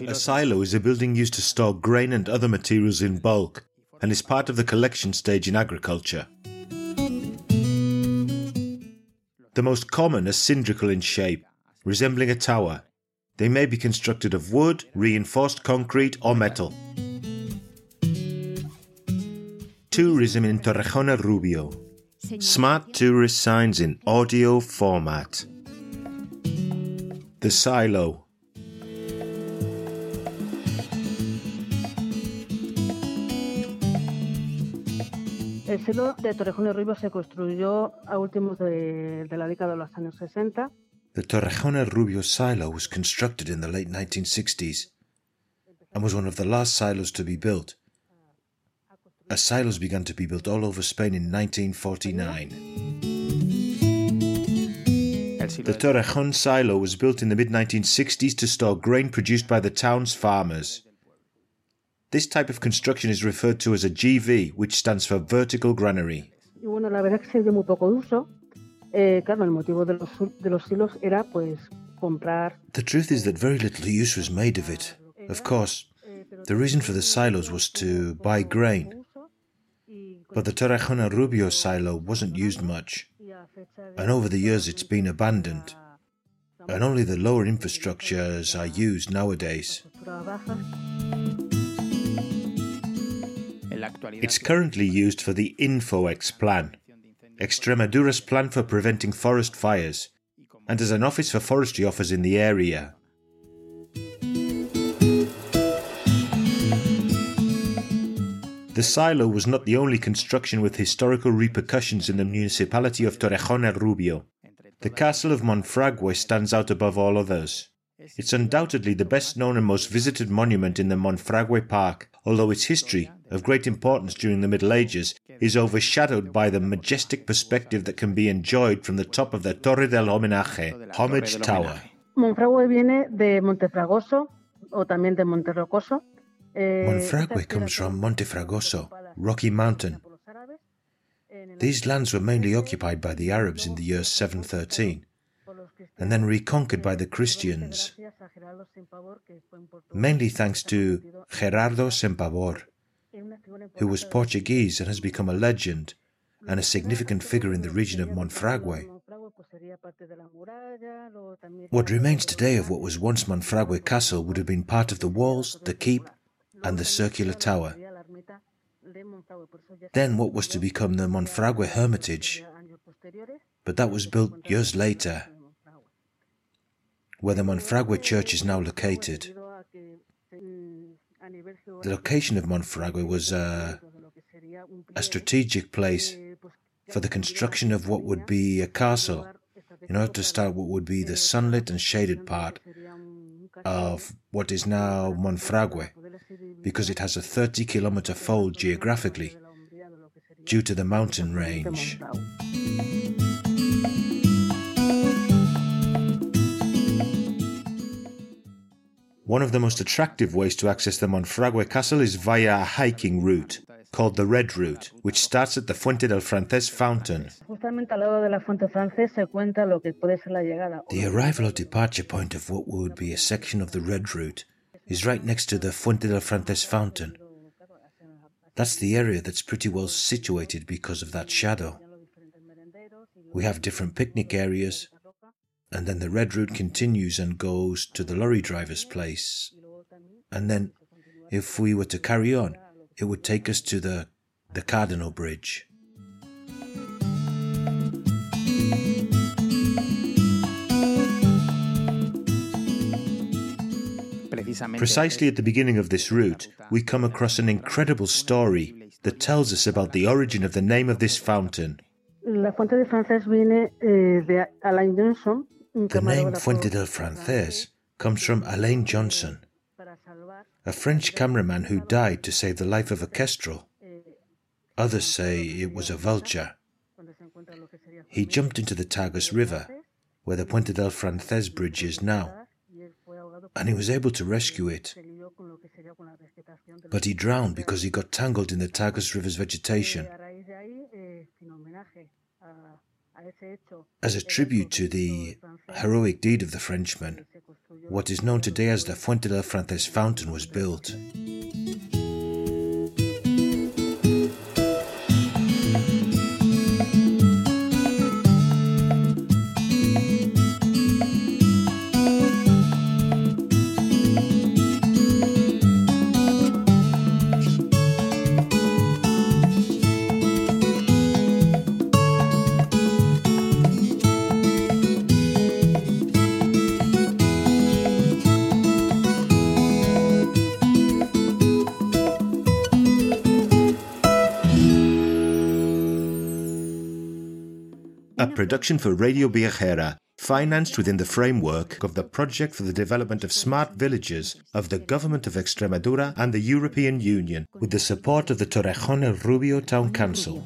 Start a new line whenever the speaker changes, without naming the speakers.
A silo is a building used to store grain and other materials in bulk and is part of the collection stage in agriculture. The most common are cylindrical in shape, resembling a tower. They may be constructed of wood, reinforced concrete, or metal. Tourism in Torrejón Rubio. Smart tourist signs in audio format. The Silo.
El silo de Torrejón el Rubio se construyó a últimos de, de la década de los años 60.
The Torrejón el Rubio silo was constructed in the late 1960s and was one of the last silos to be built. As silos began to be built all over Spain in 1949. The Torrejón silo was built in the mid 1960s to store grain produced by the town's farmers. This type of construction is referred to as a GV, which stands for vertical granary.
Y bueno, la verdad es que se dio muy poco uso. Eh, claro, el motivo de los, de los silos era pues comprar.
The truth is that very little use was made of it. Of course, the reason for the silos was to buy grain, but the Torrejón Rubio silo wasn't used much, and over the years it's been abandoned, and only the lower infrastructures are used nowadays. It's currently used for the InfoEx plan, Extremadura's plan for preventing forest fires, and as an office for forestry offers in the area. The silo was not the only construction with historical repercussions in the municipality of Torrejón el Rubio. The castle of Monfragüe stands out above all others. It's undoubtedly the best known and most visited monument in the Monfragüe Park, although its history, of great importance during the Middle Ages, is overshadowed by the majestic perspective that can be enjoyed from the top of the Torre del Homenaje, Homage Tower.
Monfragüe viene de Montefragoso o también de Monterrocoso. Eh,
Monfragüe comes from Montefragoso, Rocky Mountain.
por los árabes en el
These lands were mainly occupied by the Arabs in the year 713 and then reconquered by the Christians,
gracias a Gerardo Sempavor, que fue un portugués
mainly thanks to Gerardo Sempavor, who was Portuguese and has become a legend and a significant figure in the region of Monfragüe. What remains today of what was once Monfragüe Castle would have been part of the walls, the keep, and the circular tower. Then what was to become the Monfragüe Hermitage, but that was built years later, where the Monfragüe Church is now located.
Debido a que, mm, a nivel
The location of Monfragüe was uh,
sería un
a strategic place for the construction of what would be a castle in order to start what would be the sunlit and shaded part of what is now Monfragüe, because it has a 30 kilometer fold geographically due to the mountain range. One of the most attractive ways to access the Monfragüe Castle is via a hiking route called the Red Route, which starts at the Fuente del Frances fountain.
Justamente al lado de la fuente francés se cuenta lo que puede ser la llegada. o
The arrival or departure point of what would be a section of the Red Route is right next to the Fuente del Frances fountain. That's the area that's pretty well situated because of that shadow. We have different picnic areas, and then the Red Route continues and goes to the lorry driver's place. And then, if we were to carry on, it would take us to the, the Cardinal Bridge. Precisely at the beginning of this route, we come across an incredible story that tells us about the origin of the name of this fountain.
La fuente de francés viene eh, de Alain Johnson, un
The name Fuente del Frances comes from Alain Johnson, a French cameraman who died to save the life of a kestrel. Eh, Others say it was a vulture.
donde se encuentra lo que sería
He jumped into the Tagus River, where the Puente del eh, Frances bridge is now,
y él fue ahogado
and he was able to rescue it.
se lió con lo que sería con la vegetación de la
But he drowned because he got tangled in the Tagus River's vegetation.
Y a raíz de ahí, en homenaje a, a ese hecho,
As a tribute to the heroic deed of the Frenchman, what is known today as the Fuente del Frances fountain was built. Production for Radio Viajera, financed within the framework of the Project for the Development of Smart Villages of the Government of Extremadura and the European Union, with the support of the Torrejón el Rubio Town Council.